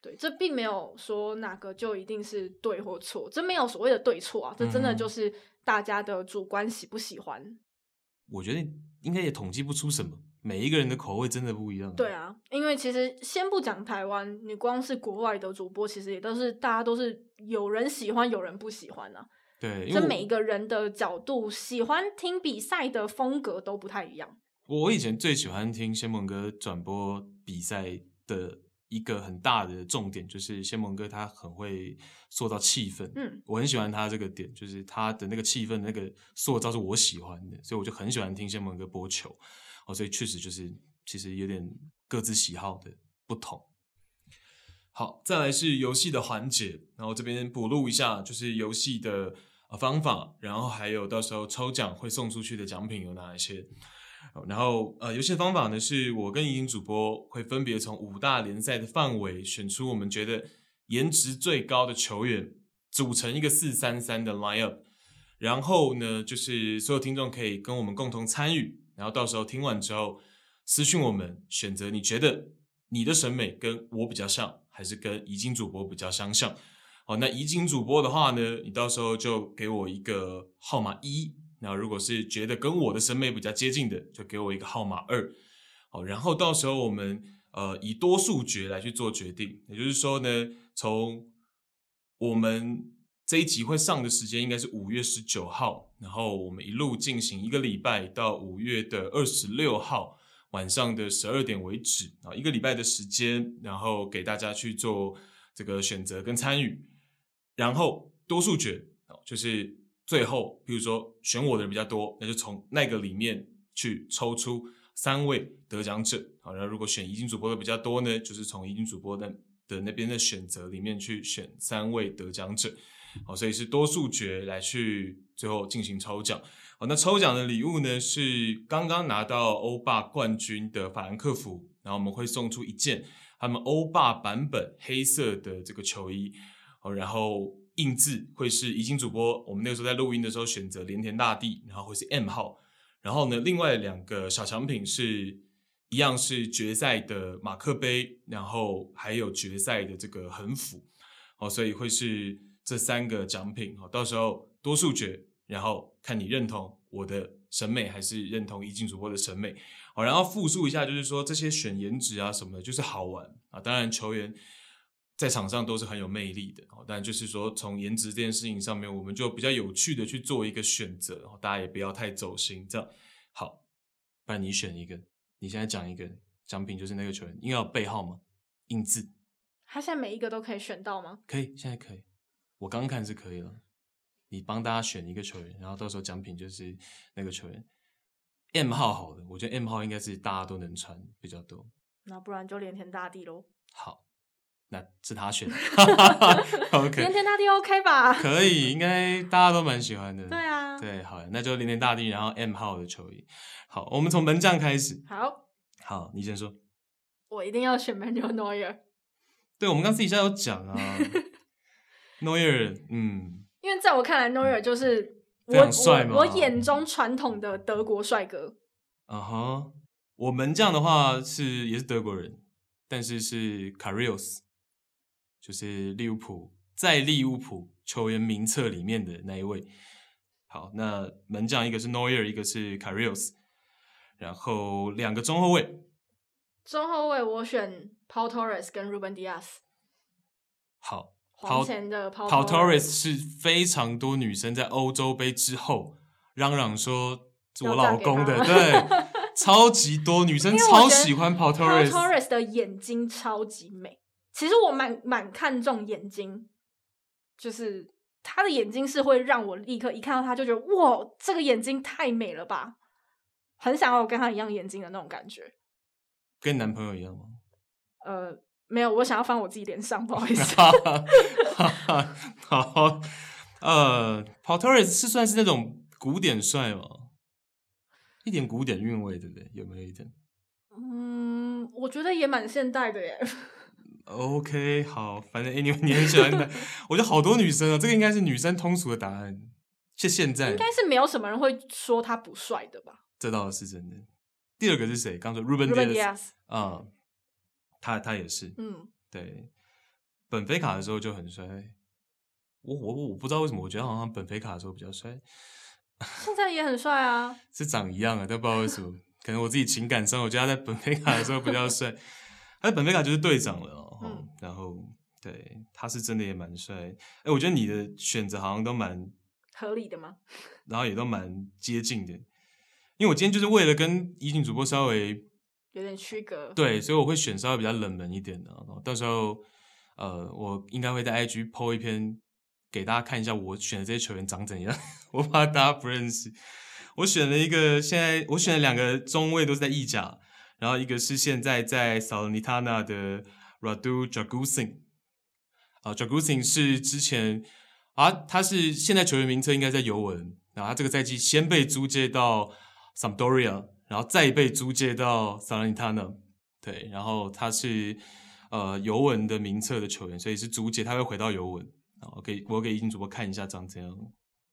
对，这并没有说哪个就一定是对或错，这没有所谓的对错啊，这真的就是大家的主观喜不喜欢。我觉得应该也统计不出什么，每一个人的口味真的不一样。对啊，因为其实先不讲台湾，你光是国外的主播，其实也都是大家都是有人喜欢，有人不喜欢啊。对，这每一个人的角度喜欢听比赛的风格都不太一样。我以前最喜欢听仙盟哥转播比赛的一个很大的重点，就是仙盟哥他很会塑造气氛。嗯，我很喜欢他这个点，就是他的那个气氛那个塑造是我喜欢的，所以我就很喜欢听仙盟哥播球。哦，所以确实就是其实有点各自喜好的不同。好，再来是游戏的环节，然后这边补录一下，就是游戏的。方法，然后还有到时候抽奖会送出去的奖品有哪一些？然后呃，游戏方法呢，是我跟怡景主播会分别从五大联赛的范围选出我们觉得颜值最高的球员，组成一个四三三的 line up。然后呢，就是所有听众可以跟我们共同参与，然后到时候听完之后私信我们，选择你觉得你的审美跟我比较像，还是跟怡景主播比较相像。好，那怡景主播的话呢，你到时候就给我一个号码一。那如果是觉得跟我的审美比较接近的，就给我一个号码二。好，然后到时候我们呃以多数决来去做决定。也就是说呢，从我们这一集会上的时间应该是五月十九号，然后我们一路进行一个礼拜到五月的二十六号晚上的十二点为止啊，一个礼拜的时间，然后给大家去做这个选择跟参与。然后多数决就是最后，比如说选我的人比较多，那就从那个里面去抽出三位得奖者。好，然后如果选怡景主播的比较多呢，就是从怡景主播的的那边的选择里面去选三位得奖者。好，所以是多数决来去最后进行抽奖。好，那抽奖的礼物呢是刚刚拿到欧霸冠军的法兰克福，然后我们会送出一件他们欧霸版本黑色的这个球衣。哦然后印字会是怡景主播，我们那个时候在录音的时候选择连田大地，然后会是 M 号。然后呢，另外两个小奖品是一样是决赛的马克杯，然后还有决赛的这个横幅。哦，所以会是这三个奖品。哦，到时候多数决，然后看你认同我的审美还是认同怡景主播的审美。好，然后复述一下，就是说这些选颜值啊什么的，就是好玩啊。当然球员。在场上都是很有魅力的哦，但就是说从颜值这件事情上面，我们就比较有趣的去做一个选择，大家也不要太走心，这样好。不然你选一个，你现在讲一个奖品，就是那个球员，因为有背号吗？印字？他现在每一个都可以选到吗？可以，现在可以。我刚看是可以了。你帮大家选一个球员，然后到时候奖品就是那个球员 M 号，好的，我觉得 M 号应该是大家都能穿比较多。那不然就连天大地喽。好。那是他选的，OK。连天大地 OK 吧？可以，应该大家都蛮喜欢的。对啊，对，好，那就连天大地，然后 M 号的球衣。好，我们从门将开始。好，好，你先说。我一定要选 Manuel Neuer。对，我们刚私底下有讲啊，Neuer，嗯，因为在我看来，Neuer 就是我非常帅嘛，我眼中传统的德国帅哥。啊哈、uh，huh, 我门将的话是也是德国人，但是是 Karius。就是利物浦在利物浦球员名册里面的那一位。好，那门将一个是 Neuer，一个是 Carius，然后两个中后卫。中后卫我选 Paul Torres 跟 Ruben Diaz。好，黄前的 Paul, Paul Torres 是非常多女生在欧洲杯之后嚷嚷说是我老公的，对，超级多女生 超喜欢 Paul Torres。Paul Torres 的眼睛超级美。其实我蛮蛮看重眼睛，就是他的眼睛是会让我立刻一看到他就觉得哇，这个眼睛太美了吧，很想要跟他一样眼睛的那种感觉。跟男朋友一样吗？呃，没有，我想要放我自己脸上，不好意思。好，呃，Paul Torres 是算是那种古典帅吗？一点古典韵味，对不对？有没有一点？嗯，我觉得也蛮现代的耶。OK，好，反正 anyway 你很喜欢的，我觉得好多女生啊，这个应该是女生通俗的答案。是现在，应该是没有什么人会说他不帅的吧？这倒是真的。第二个是谁？刚说 Ruben Dias 啊，他他也是，嗯，对，本菲卡的时候就很帅。我我我不知道为什么，我觉得好像本菲卡的时候比较帅。现在也很帅啊，是长一样啊，但不知道为什么。可能我自己情感上，我觉得他在本菲卡的时候比较帅。他本菲卡就是队长了哦。嗯、然后对，他是真的也蛮帅。哎，我觉得你的选择好像都蛮合理的吗？然后也都蛮接近的。因为我今天就是为了跟怡景主播稍微有点区隔，对，所以我会选稍微比较冷门一点的。到时候，呃，我应该会在 IG po 一篇给大家看一下我选的这些球员长怎样。我怕大家不认识。我选了一个，现在我选了两个中卫都是在意甲，然后一个是现在在 Salernitana 的 Radu Dragusin 啊，Dragusin 是之前啊，他是现在球员名册应该在尤文，然后他这个赛季先被租借到。Sampdoria，然后再被租借到 Salernitana，对，然后他是呃尤文的名册的球员，所以是租借，他会回到尤文。然后给我给怡景主播看一下长怎样，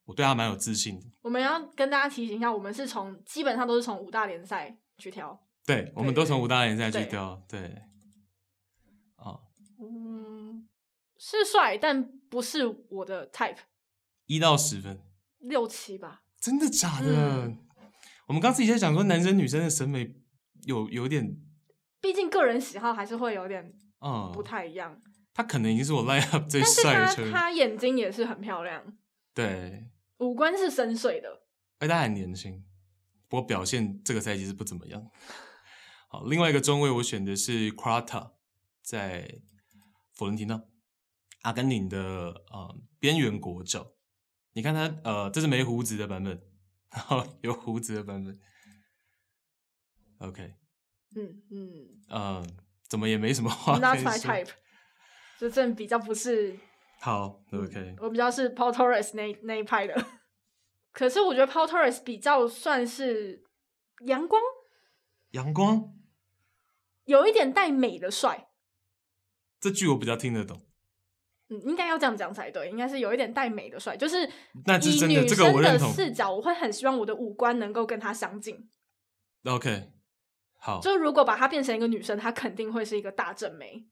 我对他蛮有自信的。我们要跟大家提醒一下，我们是从基本上都是从五大联赛去挑，对，我们都从五大联赛去挑，对，对，啊，嗯，是帅，但不是我的 type。一到十分，六七吧？真的假的？嗯我们刚自己在讲说，男生女生的审美有有点，毕竟个人喜好还是会有点，嗯，不太一样。嗯、他可能已经是我 line up 最帅的他眼睛也是很漂亮，对，五官是深邃的，而他很年轻，不过表现这个赛季是不怎么样。好，另外一个中卫我选的是 Quarta，在佛伦蒂纳，阿根廷的呃边缘国脚。你看他呃，这是没胡子的版本。然后有胡子的版本，OK，嗯嗯，呃，怎么也没什么话。Not my type，就 这比较不是。好，OK，我比较是 Paul Torres 那那一派的。可是我觉得 Paul Torres 比较算是阳光，阳光，有一点带美的帅。这句我比较听得懂。嗯，应该要这样讲才对，应该是有一点带美的帅，就是以女生的视角，我会很希望我的五官能够跟他相近。OK，好，就如果把她变成一个女生，她肯定会是一个大正妹。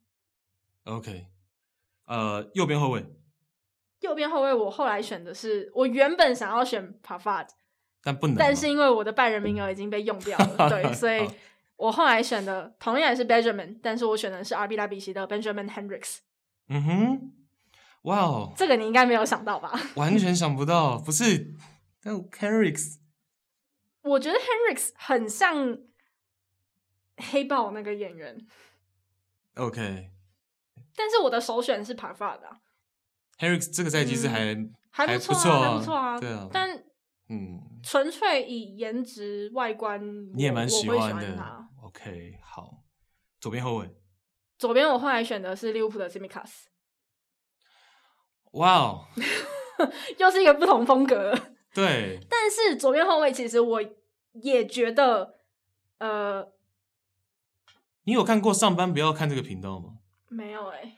OK，呃，右边后卫，右边后卫，我后来选的是，我原本想要选 Pavard，但不能，但是因为我的拜仁名额已经被用掉了，对，所以我后来选的同样也是 Benjamin，但是我选的是 RB 拉比锡的 Benjamin henricks。嗯哼。哇哦，这个你应该没有想到吧？完全想不到，不是。但 Henrichs，我觉得 henricks 很像黑豹那个演员。OK，但是我的首选是 Pavard 的。henricks 这个赛季是还、嗯、还不错啊，还不错啊。对啊，但嗯，纯粹以颜值外观，你也蛮喜欢的。OK，好，左边后卫，左边我后来选的是利物浦的 Tsimikas。哇哦，又是一个不同风格。对，但是左边后卫其实我也觉得，呃，你有看过上班不要看这个频道吗？没有哎、欸。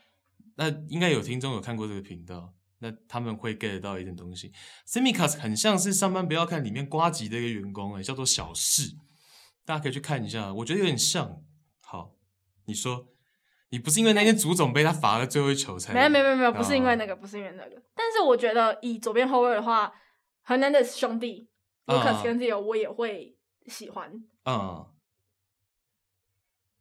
那应该有听众有看过这个频道，那他们会 get 到一点东西。Tsimikas 很像是上班不要看里面瓜吉的一个员工哎、欸，叫做小事，大家可以去看一下，我觉得有点像。好，你说。你不是因为那天足总被他罚了最后一球才？没有没有没有没有，不是因为那个，不是因为那个。但是我觉得以左边后卫的话，Hernandez 兄弟，Lucas 跟 Zio 我也会喜欢。嗯。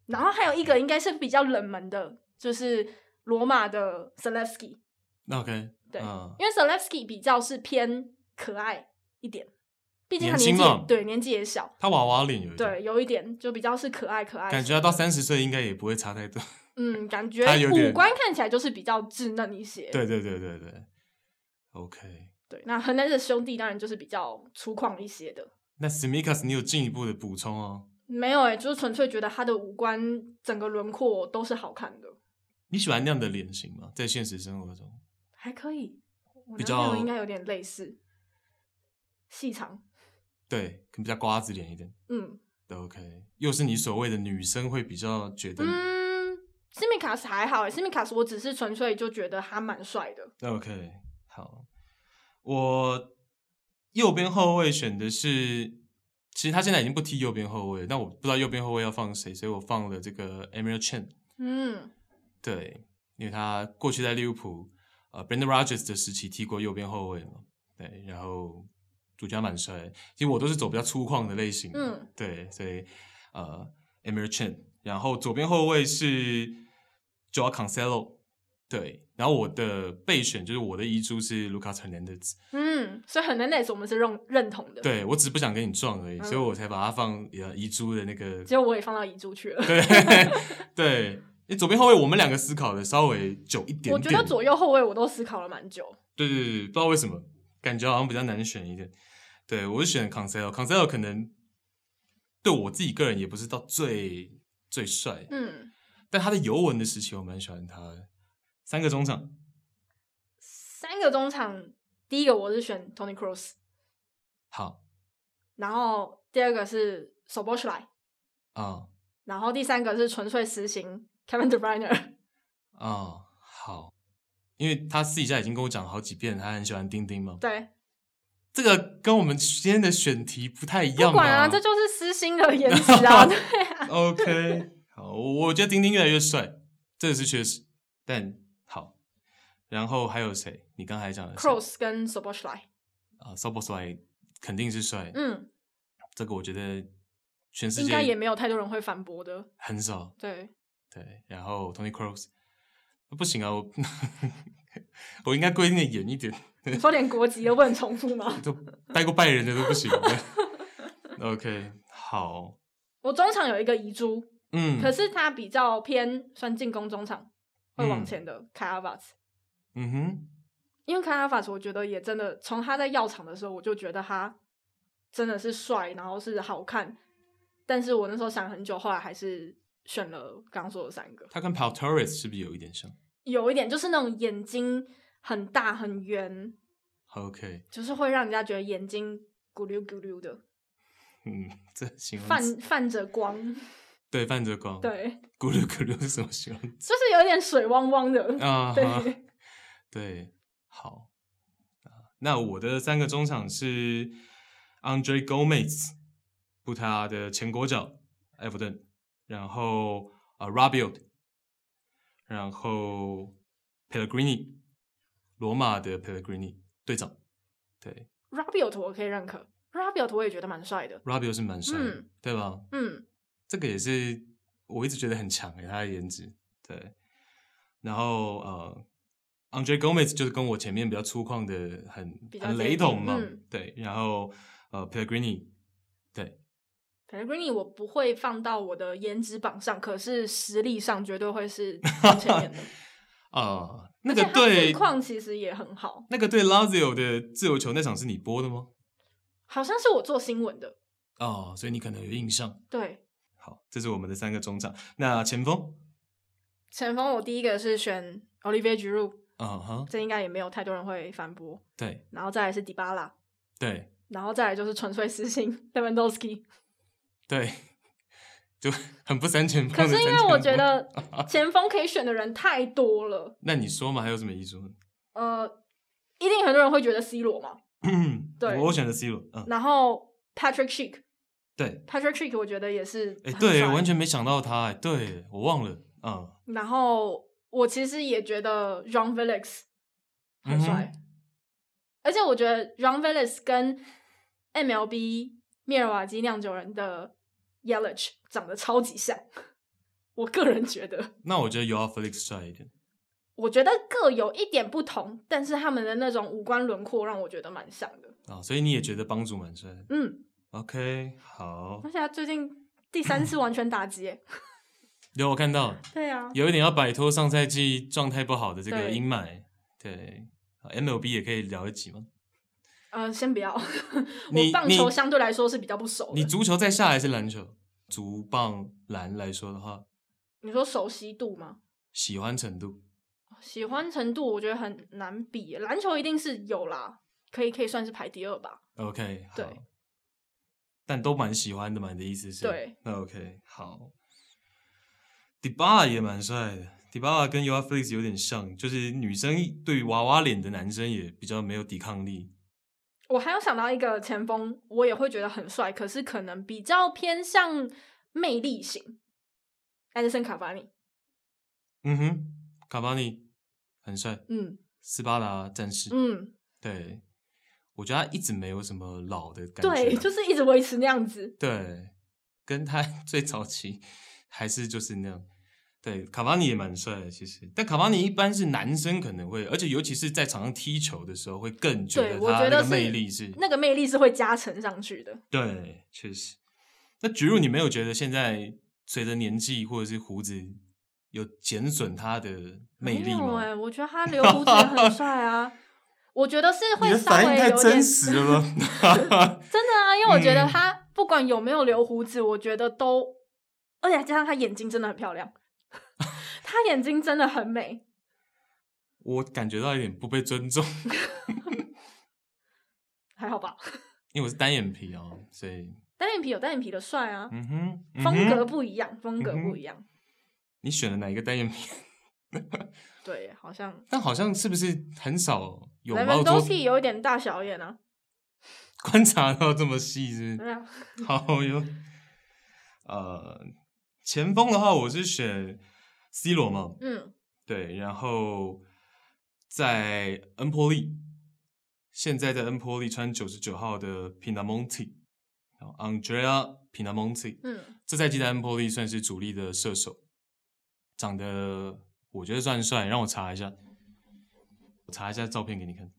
然后还有一个应该是比较冷门的，就是罗马的 Zalewski。OK。对，因为 Zalewski 比较是偏可爱一点，毕竟他年纪对年纪也小，他娃娃脸有一点，对，有一点就比较是可爱可爱。感觉他到三十岁应该也不会差太多。嗯，感觉 五官看起来就是比较稚嫩一些。对对对对对，OK。对，那河南的兄弟当然就是比较粗犷一些的。那 Tsimikas 你有进一步的补充哦？没有哎、欸，就是纯粹觉得他的五官整个轮廓都是好看的。你喜欢那样的脸型吗？在现实生活中还可以，比较应该有点类似，细长。对，可能比较瓜子脸一点。嗯，都 OK。又是你所谓的女生会比较觉得。嗯 Tsimikas 还好，Tsimikas 我只是纯粹就觉得他蛮帅的。OK，好，我右边后卫选的是，其实他现在已经不踢右边后卫，但我不知道右边后卫要放谁，所以我放了这个 Emre Can。嗯，对，因为他过去在利物浦，呃，Brendan Rodgers 的时期踢过右边后卫嘛，对，然后主角蛮帅。其实我都是走比较粗犷的类型，嗯，对，所以呃 e m e r c h a n 然后左边后卫是 Joao Cancelo，对，然后我的备选就是我的遗珠是 Lucas Hernandez，嗯，所以 Hernandez 我们是认认同的，对，我只是不想跟你撞而已，嗯、所以我才把它放呃遗珠的那个，结果我也放到遗珠去了，对 对。你左边后卫，我们两个思考的稍微久一点点。我觉得左右后卫我都思考了蛮久。对对对，不知道为什么，感觉好像比较难选一点。对，我是选 Cancelo，Cancelo 可能对我自己个人也不是到最最帅，嗯，但他的尤文的时期我蛮喜欢他的。三个中场，三个中场，第一个我是选 Tony Cross，好，然后第二个是 Szoboszlai，啊，然后第三个是纯粹实行。Kevin De Bruyne 啊、哦，好，因为他私底下已经跟我讲了好几遍，他很喜欢丁丁嘛。对，这个跟我们今天的选题不太一样。不管啊，这就是私心的 颜值啊。对啊。OK，好，我觉得丁丁越来越帅，这个是确实。但好，然后还有谁？你刚才讲的 Cross 跟 Szoboszlai 啊 Szoboszlai 肯定是帅。嗯，这个我觉得全世界应该也没有太多人会反驳的，很少。对。对，然后 Tony Cross 不行啊，我 我应该规定的严一点。你说连国籍都不能重复吗？都带过拜仁的都不行。OK，好。我中场有一个遗珠，嗯，可是他比较偏算进攻中场，会往前的 Kai Havertz。嗯哼，因为 Kai Havertz 我觉得也真的从他在药厂的时候，我就觉得他真的是帅，然后是好看。但是我那时候想很久，后来还是。选了刚刚说的三个，他跟 Pau Torres 是不是有一点像？有一点，就是那种眼睛很大很圆，OK，就是会让人家觉得眼睛咕溜咕溜的。嗯，这形容泛泛着光，对，泛着光，对，咕溜咕溜是什么形容？就是有点水汪汪的啊，对对，好啊。那我的三个中场是 Andre Gomez，葡萄牙的前国脚，埃弗顿。然后啊、uh,，Rabiot，然后 Pellegrini，罗马的 Pellegrini 队长，对，Rabiot 我可以认可，Rabiot 我也觉得蛮帅的，Rabiot 是蛮帅的，嗯、对吧？嗯，这个也是我一直觉得很强诶，他的颜值，对。然后呃、uh,，Andre Gomez 就是跟我前面比较粗犷的很很雷同嘛，嗯、对。然后呃、uh,，Pellegrini，对。Pellegrini 我不会放到我的颜值榜上，可是实力上绝对会是前面的。啊、呃，那个对况其实也很好。那个对 Lazio 的自由球那场是你播的吗？好像是我做新闻的。哦，所以你可能有印象。对，好，这是我们的三个中场。那前锋？前锋我第一个是选 Olivier Giroud。啊哈，这应该也没有太多人会反驳。对，然后再来是迪巴拉。对，然后再来就是纯粹私心 Lewandowski。对，就很不三前锋。可是因为我觉得 前锋可以选的人太多了。那你说嘛，还有什么遗珠？呃，一定很多人会觉得 C 罗嘛。对，我选的 C 罗。嗯。然后 Patrick Schick。对，Patrick Schick 我觉得也是。哎，对，完全没想到他。哎，对我忘了。嗯。然后我其实也觉得 João Felix 很帅，而且我觉得 João Felix 跟 MLB 密尔瓦基酿酒人的 Yelich 长得超级像，我个人觉得。那我觉得 Joao Felix 帅一点。我觉得各有一点不同，但是他们的那种五官轮廓让我觉得蛮像的。啊、哦，所以你也觉得帮主蛮帅？嗯。OK，好。而且他最近第三次完全打击，有我看到。对啊。有一点要摆脱上赛季状态不好的这个阴霾。对。MLB 也可以聊一集吗？呃，先不要。我棒球相对来说是比较不熟。你足球再下来是篮球，足棒篮来说的话，你说熟悉度吗？喜欢程度，喜欢程度我觉得很难比。篮球一定是有啦，可以可以算是排第二吧。OK，对，但都蛮喜欢的嘛？你的意思是？对。那 OK，好。迪巴拉也蛮帅的，迪巴拉跟 Joao Felix 有点像，就是女生对于娃娃脸的男生也比较没有抵抗力。我还有想到一个前锋，我也会觉得很帅，可是可能比较偏向魅力型。艾德森卡巴尼，嗯哼，卡巴尼很帅，嗯，斯巴达战士，嗯，对，我觉得他一直没有什么老的感觉，对，就是一直维持那样子。对，跟他 最早期还是就是那样。对，卡巴尼也蛮帅的，其实。但卡巴尼一般是男生可能会，而且尤其是在场上踢球的时候，会更觉得他那个魅力是，是那个魅力是会加成上去的。对，确实。那举入你没有觉得现在随着年纪或者是胡子有减损他的魅力吗？我觉得他留胡子也很 帅啊。我觉得是会稍微有点太真实了，真的啊，因为我觉得他不管有没有留胡子，我觉得都，而且加上他眼睛真的很漂亮。他眼睛真的很美，我感觉到一点不被尊重，还好吧？因为我是单眼皮哦，所以单眼皮有单眼皮的帅啊，嗯哼，嗯哼，风格不一样，风格不一样。嗯、你选了哪一个单眼皮？对，好像，但好像是不是很少有猫都是有一点大小眼啊？观察到这么细是不是？对啊，好有。呃，前锋的话，我是选。C 罗嘛，嗯，对，然后在恩波利，现在在恩波利穿九十九号的 Pinamonti，然后 Andrea Pinamonti，嗯，这赛季在恩波利算是主力的射手，长得我觉得算帅，让我查一下，我查一下照片给你看，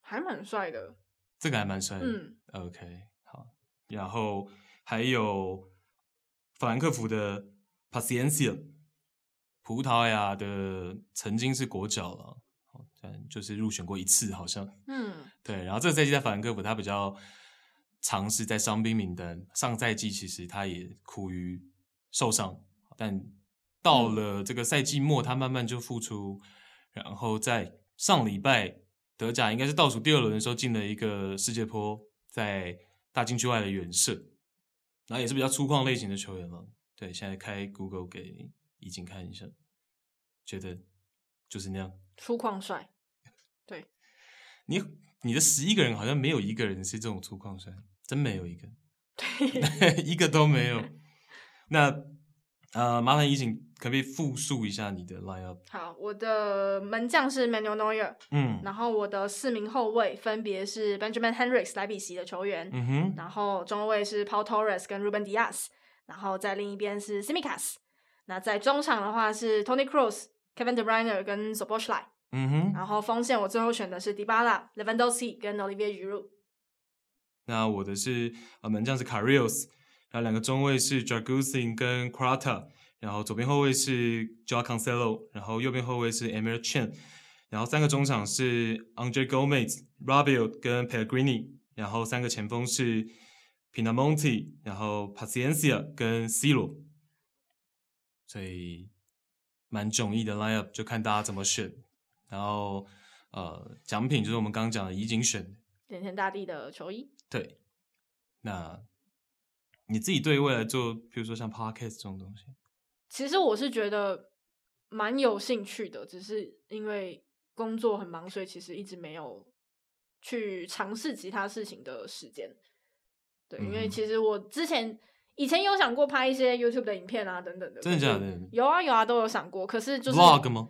还蛮帅的，这个还蛮帅的，嗯，OK，好，然后还有法兰克福的 Paciencia。葡萄牙的曾经是国脚了，但就是入选过一次，好像。嗯，对。然后这个赛季在法兰克福，他比较尝试在伤兵名单。上赛季其实他也苦于受伤，但到了这个赛季末，他慢慢就复出。然后在上礼拜德甲应该是倒数第二轮的时候，进了一个世界波，在大禁区外的远射，然后也是比较粗犷类型的球员了。对，现在开 Google 给。已经看一下，觉得就是那样粗犷帅。对，你你的十一个人好像没有一个人是这种粗犷帅，真没有一个，对，一个都没有。那呃，麻烦怡景可不可以复述一下你的 lineup？好，我的门将是 Manuel Neuer，嗯，然后我的四名后卫分别是 Benjamin Henrichs 莱比锡的球员，嗯哼，然后中卫是 Paul Torres 跟 Ruben Diaz，然后在另一边是 Tsimikas。那在中场的话是 Tony Kroos、Kevin De Bruyne 跟 Szoboszlai，嗯哼。然后锋线我最后选的是 d i b a l a、Lewandowski 跟 Olivier Giroud。那我的是呃门将是 Karius，然后两个中卫是 Dragusin 跟 Quarta，然后左边后卫是 Joao Cancelo，然后右边后卫是 Emre Can，然后三个中场是 Andre Gomez、Rabiot 跟 Pellegrini，然后三个前锋是 Pinamonti，然后 Paciencia 跟 C 罗。所以蛮迥异的 lineup，就看大家怎么选。然后呃，奖品就是我们刚刚讲的怡景选点天大地的球衣。对，那你自己对未来做，比如说像 podcast 这种东西，其实我是觉得蛮有兴趣的，只是因为工作很忙，所以其实一直没有去尝试其他事情的时间。对，因为其实我之前。以前有想过拍一些 YouTube 的影片啊，等等的。真的假的？有啊有啊，都有想过。可是就是 Vlog 吗？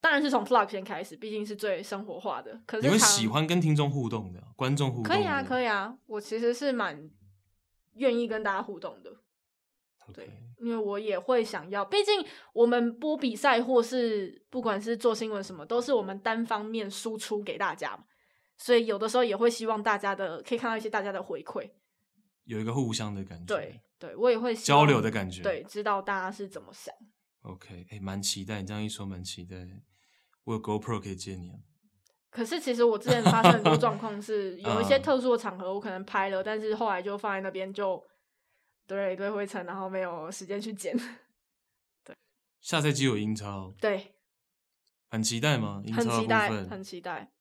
当然是从 Vlog 先开始，毕竟是最生活化的。可是你们喜欢跟听众互动的，观众互动。可以啊，可以啊。我其实是蛮愿意跟大家互动的。对，因为我也会想要，毕竟我们播比赛或是不管是做新闻什么，都是我们单方面输出给大家嘛。所以有的时候也会希望大家的可以看到一些大家的回馈。有一个互相的感觉，对对，我也会交流的感觉，对，知道大家是怎么想。OK，哎，蛮期待你这样一说，蛮期待。我有 GoPro 可以借你啊。可是其实我之前发生很多状况 是，有一些特殊的场合我可能拍了，但是后来就放在那边就堆了一堆灰尘，然后没有时间去剪。对，下赛季有英超，对，很期待吗？很期待，很期待。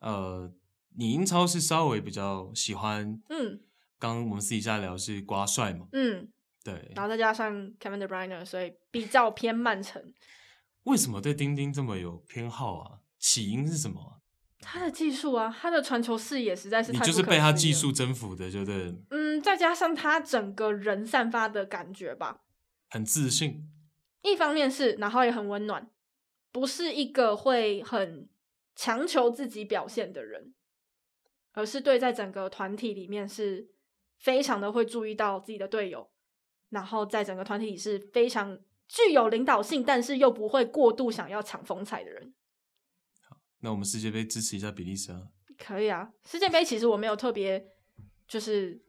呃，你英超是稍微比较喜欢，嗯。刚刚我们私底下聊是瓜帅嘛？嗯，对，然后再加上 Kevin De Bruyne，所以比较偏曼城。为什么对丁丁这么有偏好啊？起因是什么？他的技术啊，他的传球视野实在是太，你就是被他技术征服的，就对。嗯，再加上他整个人散发的感觉吧，很自信。一方面是，然后也很温暖，不是一个会很强求自己表现的人。而是对在整个团体里面是非常的会注意到自己的队友，然后在整个团体里是非常具有领导性，但是又不会过度想要抢风采的人。好，那我们世界杯支持一下比利时啊？可以啊，世界杯其实我没有特别就是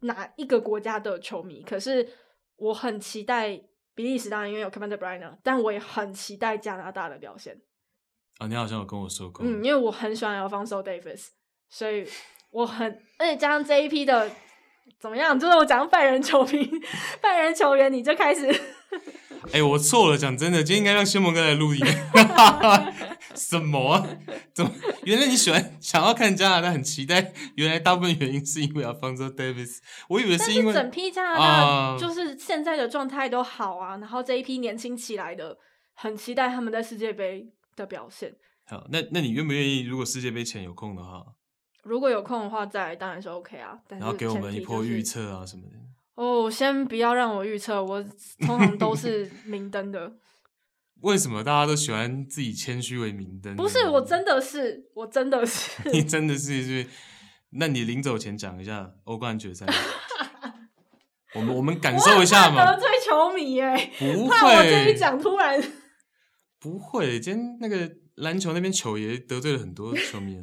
哪一个国家的球迷，可是我很期待比利时，当然因为有 Kevin De Bruyne，但我也很期待加拿大的表现。啊，你好像有跟我说过，嗯，因为我很喜欢 Alphonso Davies，所以我很，而且加上这一批的怎么样，就是我讲拜仁球迷、拜仁球员，你就开始，哎、欸，我错了，讲真的，今天应该让先蒙哥来录音。什么啊？怎么？原来你喜欢想要看加拿大，很期待。原来大部分原因是因为 Alphonso Davies，我以为是因为整批加拿大就是现在的状态都好啊，然后这一批年轻起来的，很期待他们在世界杯的表现。好，那那你愿不愿意？如果世界杯前有空的话，如果有空的话，再来当然是 OK 啊。然后给我们一波预测啊什么的。哦，先不要让我预测，我 通常都是明灯的。为什么大家都喜欢自己谦虚为明灯？不是，我真的是，我真的是，你真的是是。那你临走前讲一下欧冠决赛。我们我们感受一下嘛。得罪球迷耶？不会，怕我这一讲突然。不会，今天那个篮球那边球爷得罪了很多球迷。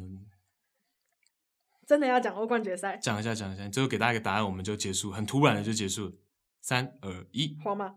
真的要讲欧冠决赛？讲一下，讲一下，最后给大家一个答案，我们就结束，很突然的就结束。三二一，皇马。